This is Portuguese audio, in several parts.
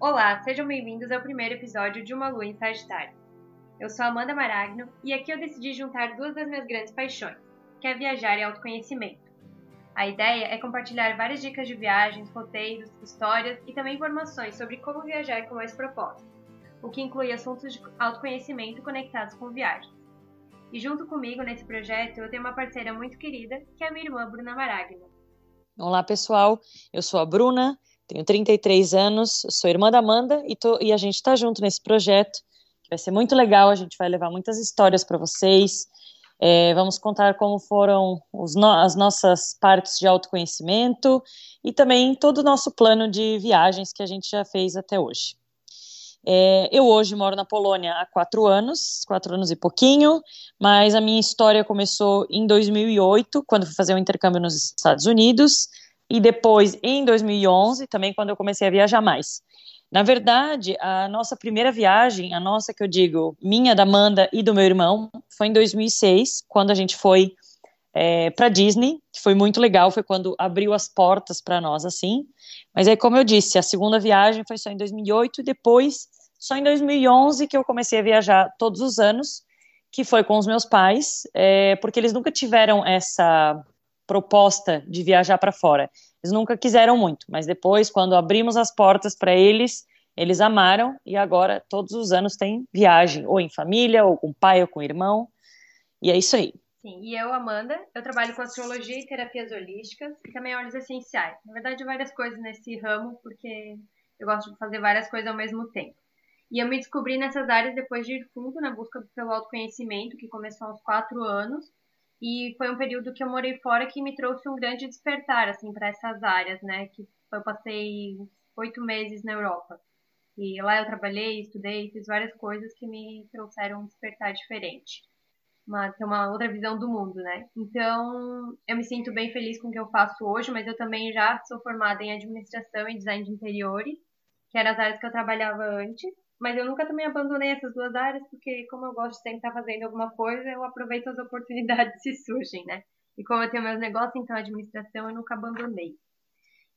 Olá, sejam bem-vindos ao primeiro episódio de Uma Lua em Sagitário. Eu sou Amanda Maragno e aqui eu decidi juntar duas das minhas grandes paixões, que é viajar e autoconhecimento. A ideia é compartilhar várias dicas de viagens, roteiros, histórias e também informações sobre como viajar com mais propósito, o que inclui assuntos de autoconhecimento conectados com viagens. E junto comigo nesse projeto eu tenho uma parceira muito querida, que é a minha irmã Bruna Maragno. Olá pessoal, eu sou a Bruna, tenho 33 anos, sou irmã da Amanda e, tô, e a gente está junto nesse projeto, que vai ser muito legal, a gente vai levar muitas histórias para vocês, é, vamos contar como foram no, as nossas partes de autoconhecimento e também todo o nosso plano de viagens que a gente já fez até hoje. É, eu hoje moro na Polônia há quatro anos, quatro anos e pouquinho, mas a minha história começou em 2008, quando fui fazer um intercâmbio nos Estados Unidos, e depois em 2011, também quando eu comecei a viajar mais. Na verdade, a nossa primeira viagem, a nossa que eu digo, minha, da Amanda e do meu irmão, foi em 2006, quando a gente foi é, para Disney, que foi muito legal, foi quando abriu as portas para nós, assim. Mas aí, como eu disse, a segunda viagem foi só em 2008 e depois, só em 2011 que eu comecei a viajar todos os anos, que foi com os meus pais, é, porque eles nunca tiveram essa proposta de viajar para fora. Eles nunca quiseram muito, mas depois, quando abrimos as portas para eles, eles amaram e agora todos os anos tem viagem, ou em família, ou com pai, ou com irmão. E é isso aí. Sim, e eu, Amanda, eu trabalho com astrologia e terapias holísticas e também óleos essenciais. Na verdade, várias coisas nesse ramo, porque eu gosto de fazer várias coisas ao mesmo tempo. E eu me descobri nessas áreas depois de ir fundo na busca pelo autoconhecimento, que começou aos quatro anos, e foi um período que eu morei fora que me trouxe um grande despertar, assim, para essas áreas, né? Que eu passei oito meses na Europa. E lá eu trabalhei, estudei, fiz várias coisas que me trouxeram um despertar diferente. Uma, ter uma outra visão do mundo, né? Então, eu me sinto bem feliz com o que eu faço hoje, mas eu também já sou formada em administração e design de interiores, que eram as áreas que eu trabalhava antes. Mas eu nunca também abandonei essas duas áreas, porque como eu gosto de sempre estar fazendo alguma coisa, eu aproveito as oportunidades que surgem, né? E como eu tenho meus negócios, então a administração eu nunca abandonei.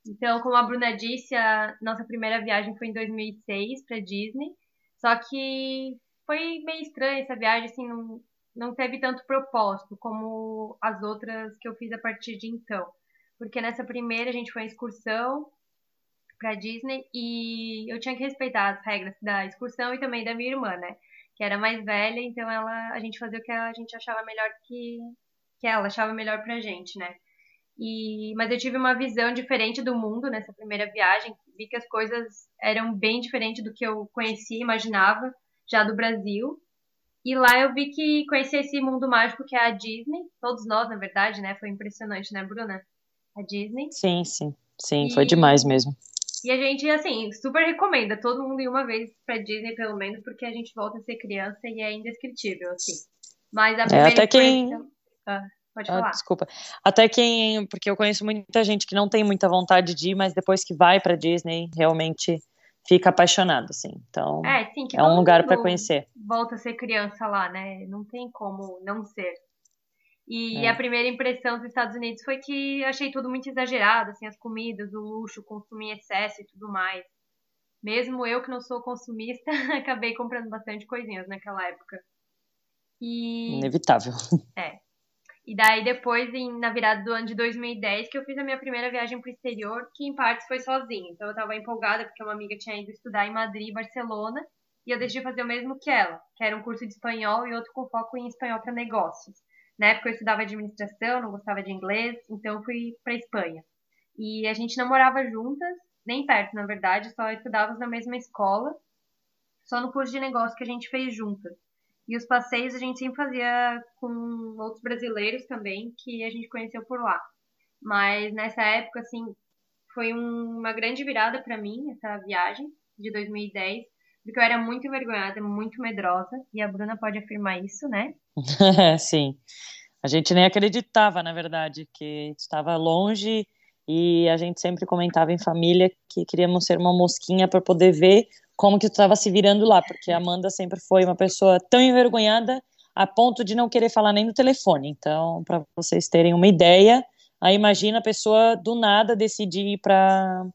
Então, como a Bruna disse, a nossa primeira viagem foi em 2006 para Disney. Só que foi meio estranha essa viagem, assim, não, não teve tanto propósito como as outras que eu fiz a partir de então. Porque nessa primeira a gente foi em excursão, para Disney e eu tinha que respeitar as regras da excursão e também da minha irmã, né? Que era mais velha, então ela a gente fazia o que a gente achava melhor que que ela achava melhor pra gente, né? E mas eu tive uma visão diferente do mundo nessa primeira viagem, vi que as coisas eram bem diferentes do que eu conhecia, imaginava já do Brasil. E lá eu vi que conhecer esse mundo mágico que é a Disney, todos nós, na verdade, né? Foi impressionante, né, Bruna? A Disney. Sim, sim. Sim, e... foi demais mesmo. E a gente, assim, super recomenda todo mundo ir uma vez pra Disney, pelo menos, porque a gente volta a ser criança e é indescritível, assim. Mas a é, primeira é, até quem... Ah, pode ah, falar. desculpa. Até quem... Porque eu conheço muita gente que não tem muita vontade de ir, mas depois que vai pra Disney, realmente fica apaixonado, assim. Então, é, sim, é um lugar para conhecer. Volta a ser criança lá, né? Não tem como não ser. E é. a primeira impressão dos Estados Unidos foi que achei tudo muito exagerado, assim, as comidas, o luxo, consumir excesso e tudo mais. Mesmo eu que não sou consumista, acabei comprando bastante coisinhas naquela época. E... Inevitável. É. E daí depois, em, na virada do ano de 2010, que eu fiz a minha primeira viagem para o exterior, que em partes foi sozinha. Então eu estava empolgada porque uma amiga tinha ido estudar em Madrid e Barcelona, e eu decidi fazer o mesmo que ela, que era um curso de espanhol e outro com foco em espanhol para negócios. Na época eu estudava administração, não gostava de inglês, então fui para Espanha. E a gente não morava juntas, nem perto, na verdade, só estudávamos na mesma escola, só no curso de negócio que a gente fez juntas. E os passeios a gente sempre fazia com outros brasileiros também, que a gente conheceu por lá. Mas nessa época, assim, foi um, uma grande virada para mim, essa viagem de 2010, porque eu era muito envergonhada, muito medrosa, e a Bruna pode afirmar isso, né? Sim. A gente nem acreditava, na verdade, que estava longe e a gente sempre comentava em família que queríamos ser uma mosquinha para poder ver como que estava se virando lá, porque a Amanda sempre foi uma pessoa tão envergonhada a ponto de não querer falar nem no telefone. Então, para vocês terem uma ideia, aí imagina a pessoa do nada decidir ir para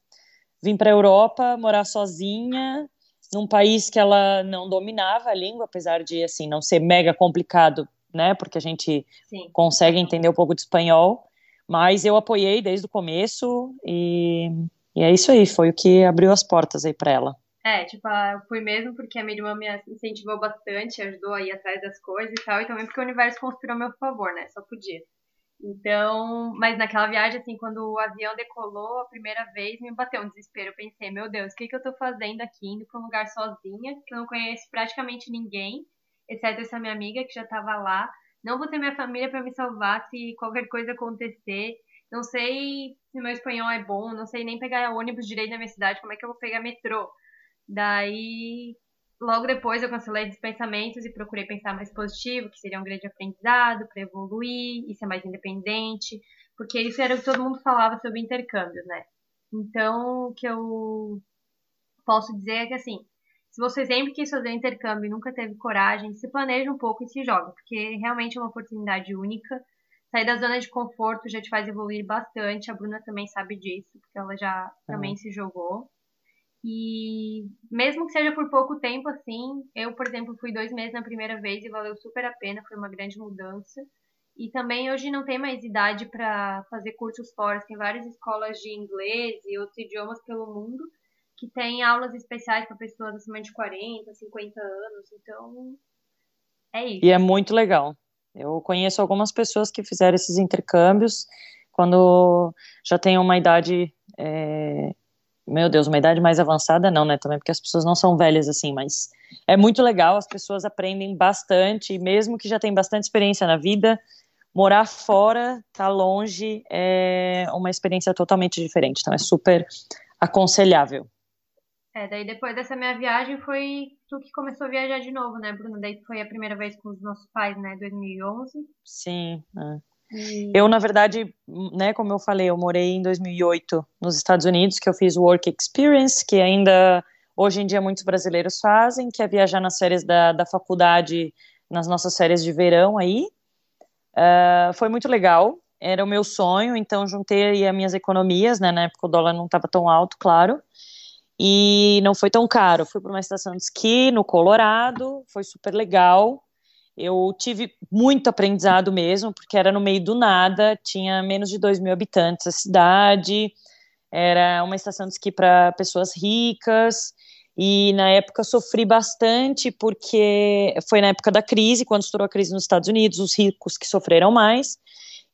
vim para a Europa morar sozinha, num país que ela não dominava a língua, apesar de assim não ser mega complicado, né? Porque a gente Sim. consegue entender um pouco de espanhol. Mas eu apoiei desde o começo e, e é isso aí, foi o que abriu as portas aí para ela. É, tipo, eu fui mesmo porque a minha irmã me incentivou bastante, ajudou a ir atrás das coisas e tal, e também porque o universo conspirou a meu favor, né? Só podia. Então, mas naquela viagem, assim, quando o avião decolou a primeira vez, me bateu um desespero. Eu pensei, meu Deus, o que, que eu tô fazendo aqui, indo pra um lugar sozinha, que eu não conheço praticamente ninguém, exceto essa minha amiga que já tava lá. Não vou ter minha família para me salvar se qualquer coisa acontecer. Não sei se meu espanhol é bom, não sei nem pegar ônibus direito na minha cidade, como é que eu vou pegar metrô? Daí, logo depois eu cancelei esses pensamentos e procurei pensar mais positivo, que seria um grande aprendizado para evoluir e ser mais independente, porque isso era o que todo mundo falava sobre intercâmbios, né? Então, o que eu posso dizer é que assim, se você sempre quis fazer intercâmbio e nunca teve coragem, se planeja um pouco e se joga, porque realmente é uma oportunidade única. Sair da zona de conforto já te faz evoluir bastante. A Bruna também sabe disso, porque ela já é. também se jogou. E mesmo que seja por pouco tempo, assim, eu, por exemplo, fui dois meses na primeira vez e valeu super a pena, foi uma grande mudança. E também hoje não tem mais idade para fazer cursos fora, tem várias escolas de inglês e outros idiomas pelo mundo que tem aulas especiais para pessoas acima de 40, 50 anos, então é isso. E é muito legal. Eu conheço algumas pessoas que fizeram esses intercâmbios quando já tem uma idade, é... meu Deus, uma idade mais avançada não, né, também porque as pessoas não são velhas assim, mas é muito legal, as pessoas aprendem bastante, e mesmo que já tem bastante experiência na vida, morar fora, tá longe, é uma experiência totalmente diferente, então é super aconselhável. É, daí depois dessa minha viagem foi tu que começou a viajar de novo, né, Bruno? Daí foi a primeira vez com os nossos pais, né, 2011. Sim. É. Eu, na verdade, né, como eu falei, eu morei em 2008 nos Estados Unidos, que eu fiz Work Experience, que ainda hoje em dia muitos brasileiros fazem, que é viajar nas férias da, da faculdade, nas nossas férias de verão aí. Uh, foi muito legal, era o meu sonho, então juntei as minhas economias, né, na época o dólar não estava tão alto, claro, e não foi tão caro. Fui para uma estação de esqui no Colorado, foi super legal. Eu tive muito aprendizado mesmo, porque era no meio do nada, tinha menos de 2 mil habitantes a cidade, era uma estação de esqui para pessoas ricas, e na época sofri bastante, porque foi na época da crise, quando estourou a crise nos Estados Unidos, os ricos que sofreram mais.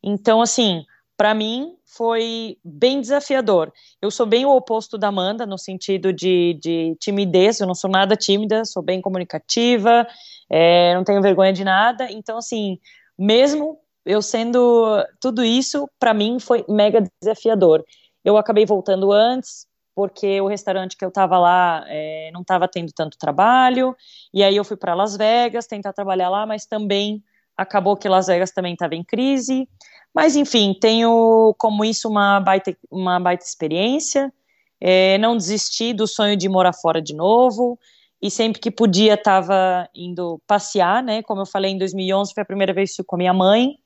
Então, assim, para mim foi bem desafiador. Eu sou bem o oposto da Amanda, no sentido de, de timidez, eu não sou nada tímida, sou bem comunicativa, é, não tenho vergonha de nada, então, assim, mesmo eu sendo tudo isso, para mim foi mega desafiador. Eu acabei voltando antes, porque o restaurante que eu estava lá é, não estava tendo tanto trabalho, e aí eu fui para Las Vegas tentar trabalhar lá, mas também acabou que Las Vegas também estava em crise, mas, enfim, tenho como isso uma baita, uma baita experiência. É, não desisti do sonho de morar fora de novo. E sempre que podia, estava indo passear, né? Como eu falei, em 2011 foi a primeira vez com a minha mãe.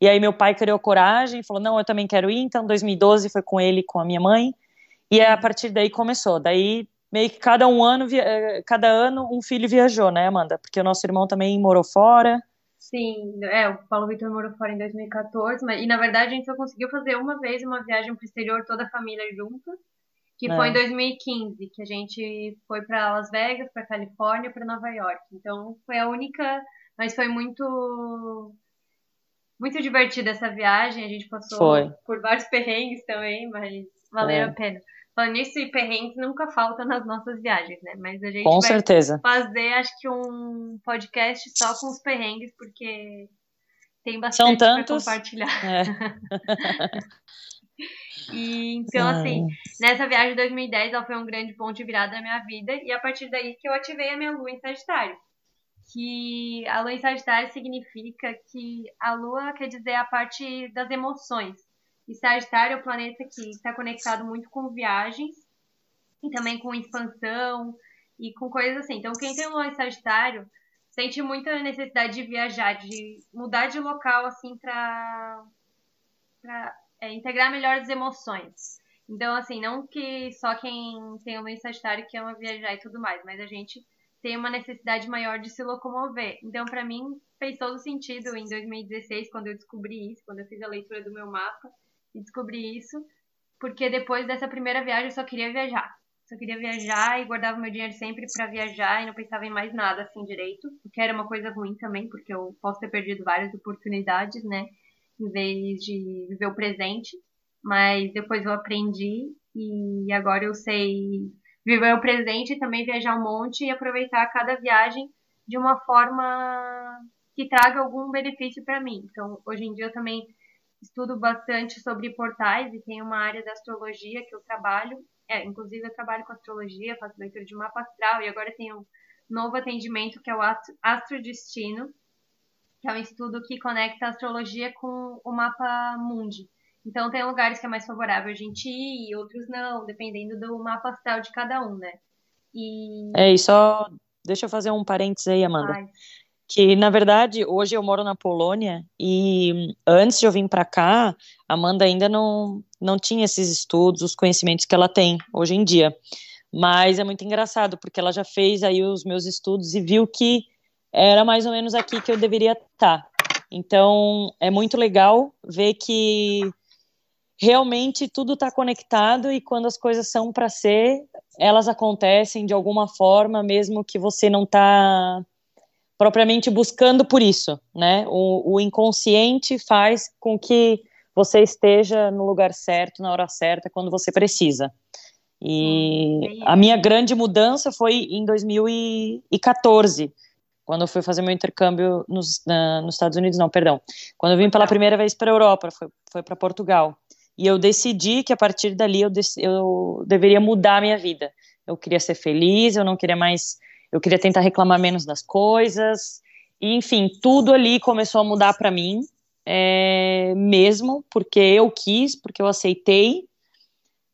E aí meu pai criou coragem, falou, não, eu também quero ir. Então, 2012 foi com ele com a minha mãe. E a partir daí começou. Daí, meio que cada um ano, eh, cada ano um filho viajou, né, Amanda? Porque o nosso irmão também morou fora. Sim, é, o Paulo Vitor morou fora em 2014, mas, e na verdade a gente só conseguiu fazer uma vez uma viagem pro exterior, toda a família junto, que é. foi em 2015, que a gente foi para Las Vegas, para Califórnia, para Nova York. Então foi a única, mas foi muito muito divertida essa viagem, a gente passou foi. por vários perrengues também, mas valeu é. a pena. Falando nisso, e perrengues nunca falta nas nossas viagens, né? Mas a gente com vai certeza. fazer, acho que, um podcast só com os perrengues, porque tem bastante para compartilhar. É. e, então, assim, nessa viagem de 2010, ela foi um grande ponto de virada na minha vida, e a partir daí que eu ativei a minha lua em Sagitário. Que a lua em Sagitário significa que a lua quer dizer a parte das emoções. E Sagitário é o planeta que está conectado muito com viagens e também com expansão e com coisas assim. Então, quem tem Lua em Sagitário sente muita necessidade de viajar, de mudar de local, assim, para é, integrar melhor as emoções. Então, assim, não que só quem tem uma Sagitário que ama viajar e tudo mais, mas a gente tem uma necessidade maior de se locomover. Então, para mim, fez todo sentido em 2016, quando eu descobri isso, quando eu fiz a leitura do meu mapa e descobri isso, porque depois dessa primeira viagem eu só queria viajar. Só queria viajar e guardava meu dinheiro sempre para viajar e não pensava em mais nada assim direito, o que era uma coisa ruim também, porque eu posso ter perdido várias oportunidades, né, em vez de viver o presente mas depois eu aprendi e agora eu sei viver o presente e também viajar um monte e aproveitar cada viagem de uma forma que traga algum benefício para mim. Então, hoje em dia eu também estudo bastante sobre portais e tem uma área da astrologia que eu trabalho. É, inclusive eu trabalho com astrologia, faço leitura de mapa astral e agora tem um novo atendimento que é o Astrodestino, que é um estudo que conecta a astrologia com o mapa mundi. Então tem lugares que é mais favorável a gente ir e outros não, dependendo do mapa astral de cada um, né? E... É, e só deixa eu fazer um parênteses aí, Amanda. Ai. Que na verdade hoje eu moro na Polônia e antes de eu vir para cá, a Amanda ainda não não tinha esses estudos, os conhecimentos que ela tem hoje em dia. Mas é muito engraçado porque ela já fez aí os meus estudos e viu que era mais ou menos aqui que eu deveria estar. Então é muito legal ver que realmente tudo está conectado e quando as coisas são para ser, elas acontecem de alguma forma, mesmo que você não está propriamente buscando por isso, né? O, o, inconsciente faz com que você esteja no lugar certo, na hora certa, quando você precisa. E a minha grande mudança foi em 2014, quando eu fui fazer meu intercâmbio nos, na, nos Estados Unidos, não, perdão. Quando eu vim pela primeira vez para a Europa, foi, foi para Portugal. E eu decidi que a partir dali eu, eu deveria mudar a minha vida. Eu queria ser feliz, eu não queria mais. Eu queria tentar reclamar menos das coisas. E, enfim, tudo ali começou a mudar para mim, é, mesmo porque eu quis, porque eu aceitei.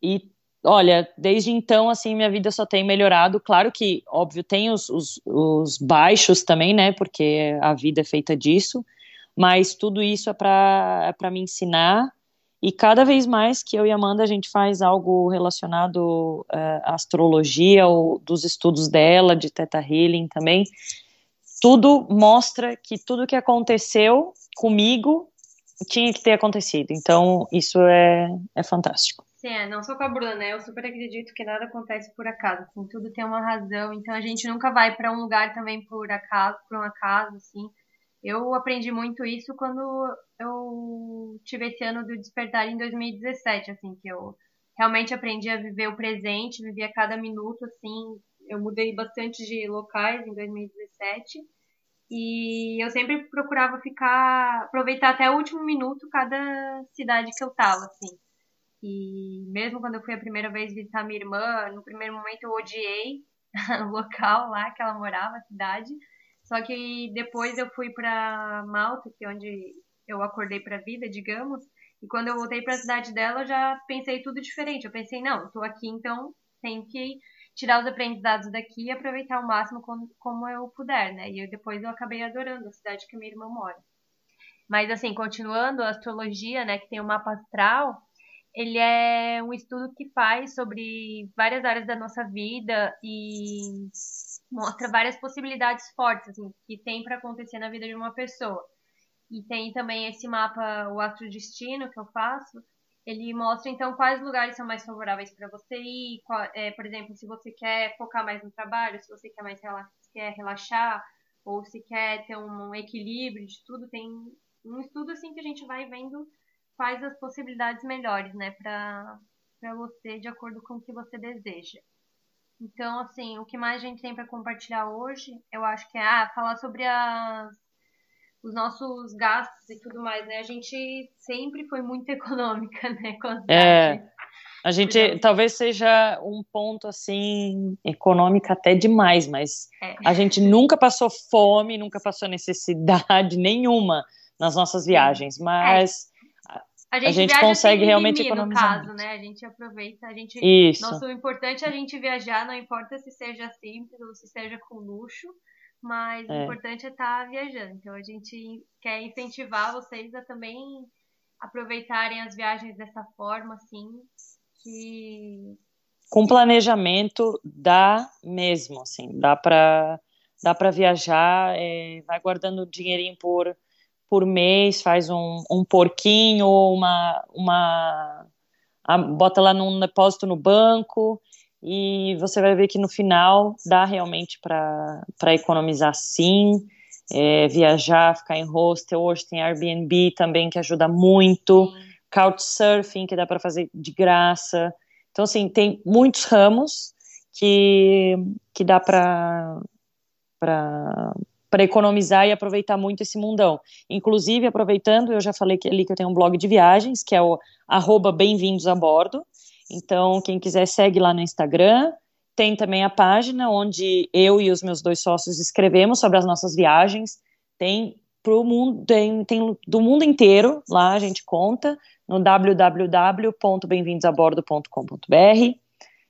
E olha, desde então, assim, minha vida só tem melhorado. Claro que, óbvio, tem os, os, os, baixos também, né? Porque a vida é feita disso. Mas tudo isso é para é me ensinar e cada vez mais que eu e Amanda a gente faz algo relacionado uh, à astrologia ou dos estudos dela, de Teta Healing também, tudo mostra que tudo que aconteceu comigo tinha que ter acontecido. Então, isso é, é fantástico. É, não sou com a Bruna, né? Eu super acredito que nada acontece por acaso, assim, tudo tem uma razão. Então, a gente nunca vai para um lugar também por acaso, por um acaso, assim. Eu aprendi muito isso quando eu tive esse ano do despertar em 2017, assim, que eu realmente aprendi a viver o presente, vivia cada minuto, assim. Eu mudei bastante de locais em 2017 e eu sempre procurava ficar, aproveitar até o último minuto cada cidade que eu tava, assim. E mesmo quando eu fui a primeira vez visitar minha irmã, no primeiro momento eu odiei o local lá que ela morava, a cidade. Só que depois eu fui para Malta, que é onde eu acordei para a vida, digamos. E quando eu voltei para a cidade dela, eu já pensei tudo diferente. Eu pensei, não, estou aqui, então tenho que tirar os aprendizados daqui e aproveitar ao máximo como, como eu puder, né? E eu, depois eu acabei adorando a cidade que minha irmã mora. Mas assim, continuando a astrologia, né, que tem o mapa astral, ele é um estudo que faz sobre várias áreas da nossa vida e mostra várias possibilidades fortes assim, que tem para acontecer na vida de uma pessoa. E tem também esse mapa, o Astro Destino, que eu faço. Ele mostra, então, quais lugares são mais favoráveis para você ir. Qual, é, por exemplo, se você quer focar mais no trabalho, se você quer mais relax, quer relaxar, ou se quer ter um equilíbrio de tudo. Tem um estudo, assim, que a gente vai vendo quais as possibilidades melhores, né, para você, de acordo com o que você deseja. Então, assim, o que mais a gente tem para compartilhar hoje, eu acho que é ah, falar sobre as, os nossos gastos e tudo mais, né? A gente sempre foi muito econômica, né? Com as é, a gente então, talvez seja um ponto assim econômico até demais, mas é. a gente nunca passou fome, nunca passou necessidade nenhuma nas nossas viagens, mas é. A gente, a gente consegue realmente economizar. No caso, né? A gente aproveita, a gente. Isso. Nosso importante é a gente viajar, não importa se seja simples ou se seja com luxo, mas é. o importante é estar tá viajando. Então a gente quer incentivar vocês a também aproveitarem as viagens dessa forma, assim, que com planejamento dá mesmo, assim, dá para dá para viajar, é, vai guardando dinheirinho por, por mês, faz um, um porquinho uma, uma a, bota lá num depósito no banco e você vai ver que no final dá realmente para economizar sim, é, viajar, ficar em hostel, hoje tem Airbnb também que ajuda muito, Couchsurfing que dá para fazer de graça, então assim, tem muitos ramos que, que dá para para economizar e aproveitar muito esse mundão. Inclusive, aproveitando, eu já falei que, ali que eu tenho um blog de viagens, que é o arroba bem-vindos a bordo. Então, quem quiser segue lá no Instagram. Tem também a página onde eu e os meus dois sócios escrevemos sobre as nossas viagens. Tem pro mundo, tem, tem do mundo inteiro, lá a gente conta no www.bemvindosabordo.com.br.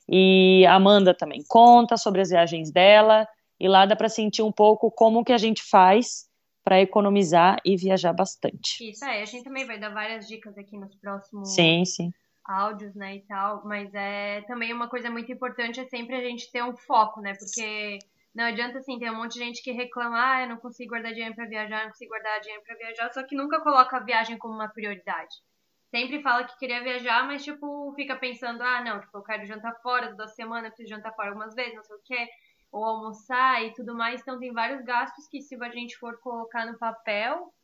E a Amanda também conta sobre as viagens dela e lá dá para sentir um pouco como que a gente faz para economizar e viajar bastante. Isso é, a gente também vai dar várias dicas aqui nos próximos sim, sim. áudios, né, e tal, mas é também uma coisa muito importante é sempre a gente ter um foco, né, porque não adianta assim, tem um monte de gente que reclama, ah, eu não consigo guardar dinheiro para viajar, não consigo guardar dinheiro para viajar, só que nunca coloca a viagem como uma prioridade. Sempre fala que queria viajar, mas tipo, fica pensando, ah, não, tipo, eu quero jantar fora toda semana, eu preciso jantar fora algumas vezes, não sei o quê ou almoçar e tudo mais. Então tem vários gastos que se a gente for colocar no papel,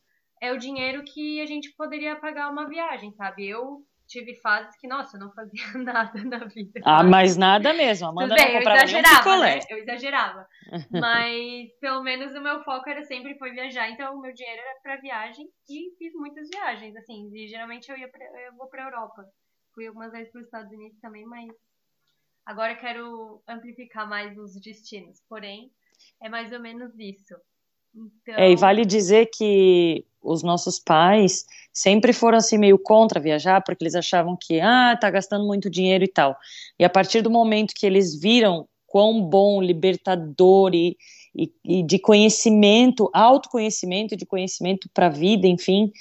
é o dinheiro que a gente poderia pagar uma viagem, sabe? Eu tive fases que, nossa, eu não fazia nada na vida. Ah, mas nada mesmo. Amanda Tudo bem, não comprava eu exagerava, né? Eu exagerava. mas pelo menos o meu foco era sempre foi viajar, então o meu dinheiro era para viagem e fiz muitas viagens, assim, e geralmente eu ia pra, eu vou para Europa. Fui algumas vezes para os Estados Unidos também, mas Agora quero amplificar mais os destinos, porém, é mais ou menos isso. Então... É, e vale dizer que os nossos pais sempre foram assim meio contra viajar, porque eles achavam que, ah, tá gastando muito dinheiro e tal. E a partir do momento que eles viram quão bom, libertador e, e, e de conhecimento, autoconhecimento, de conhecimento para a vida, enfim,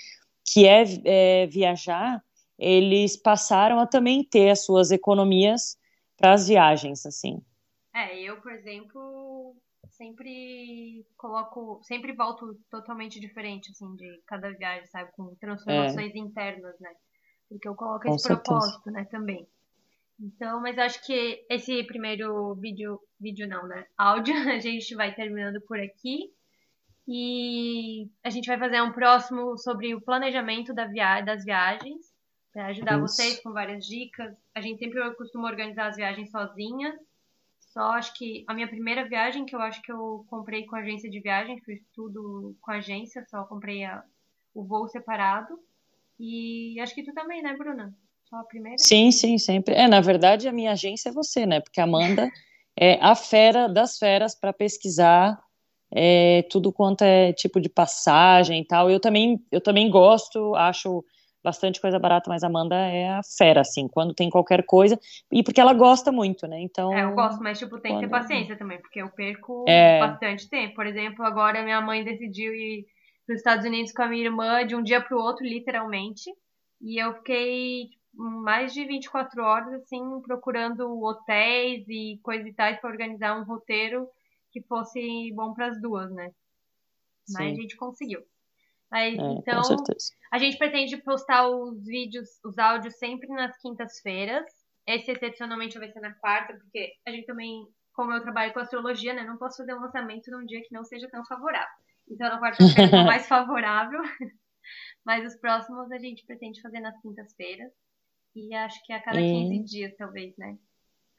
que é, é viajar, eles passaram a também ter as suas economias para as viagens, assim. É, eu, por exemplo, sempre coloco, sempre volto totalmente diferente, assim, de cada viagem, sabe? Com transformações é. internas, né? Porque eu coloco Com esse certeza. propósito, né, também. Então, mas acho que esse primeiro vídeo, vídeo não, né? Áudio, a gente vai terminando por aqui. E a gente vai fazer um próximo sobre o planejamento da via das viagens para ajudar Isso. vocês com várias dicas. A gente sempre costuma organizar as viagens sozinha. Só acho que a minha primeira viagem, que eu acho que eu comprei com agência de viagem, fiz tudo com agência, só comprei a, o voo separado. E acho que tu também, né, Bruna? Só a primeira? Sim, sim, sempre. É, na verdade, a minha agência é você, né? Porque a Amanda é a fera das feras para pesquisar é, tudo quanto é tipo de passagem e tal. Eu também, eu também gosto, acho bastante coisa barata, mas a Amanda é a fera, assim, quando tem qualquer coisa, e porque ela gosta muito, né, então... É, eu gosto, mas, tipo, tem quando... que ter paciência também, porque eu perco é... bastante tempo. Por exemplo, agora minha mãe decidiu ir para os Estados Unidos com a minha irmã de um dia para o outro, literalmente, e eu fiquei mais de 24 horas, assim, procurando hotéis e coisas e tais para organizar um roteiro que fosse bom para as duas, né? Mas Sim. a gente conseguiu. Mas, é, então, a gente pretende postar os vídeos, os áudios sempre nas quintas-feiras. Esse excepcionalmente vai ser na quarta, porque a gente também, como eu trabalho com astrologia, né, não posso fazer um lançamento num dia que não seja tão favorável. Então, na quarta-feira é mais favorável. Mas os próximos a gente pretende fazer nas quintas-feiras. E acho que a cada 15 dias, talvez, né?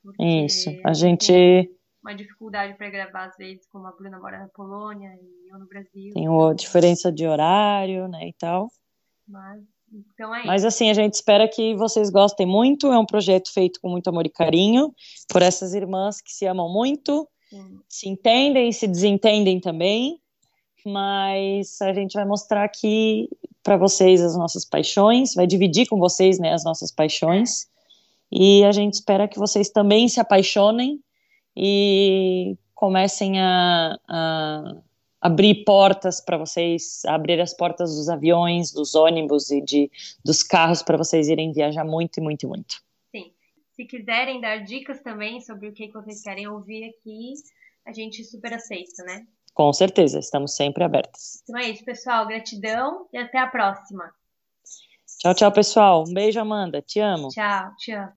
Porque Isso. A gente uma dificuldade para gravar, às vezes, como a Bruna mora na Polônia e eu no Brasil. Tem uma diferença de horário, né, e tal. Mas, então é Mas assim, a gente espera que vocês gostem muito. É um projeto feito com muito amor e carinho por essas irmãs que se amam muito, Sim. se entendem e se desentendem também. Mas a gente vai mostrar aqui para vocês as nossas paixões, vai dividir com vocês, né, as nossas paixões. E a gente espera que vocês também se apaixonem e comecem a, a abrir portas para vocês, abrir as portas dos aviões, dos ônibus e de, dos carros para vocês irem viajar muito, muito, muito. Sim. Se quiserem dar dicas também sobre o que vocês querem ouvir aqui, a gente super aceita, né? Com certeza, estamos sempre abertas. Então é isso, pessoal. Gratidão e até a próxima. Tchau, tchau, pessoal. Um beijo, Amanda. Te amo. Tchau, te amo.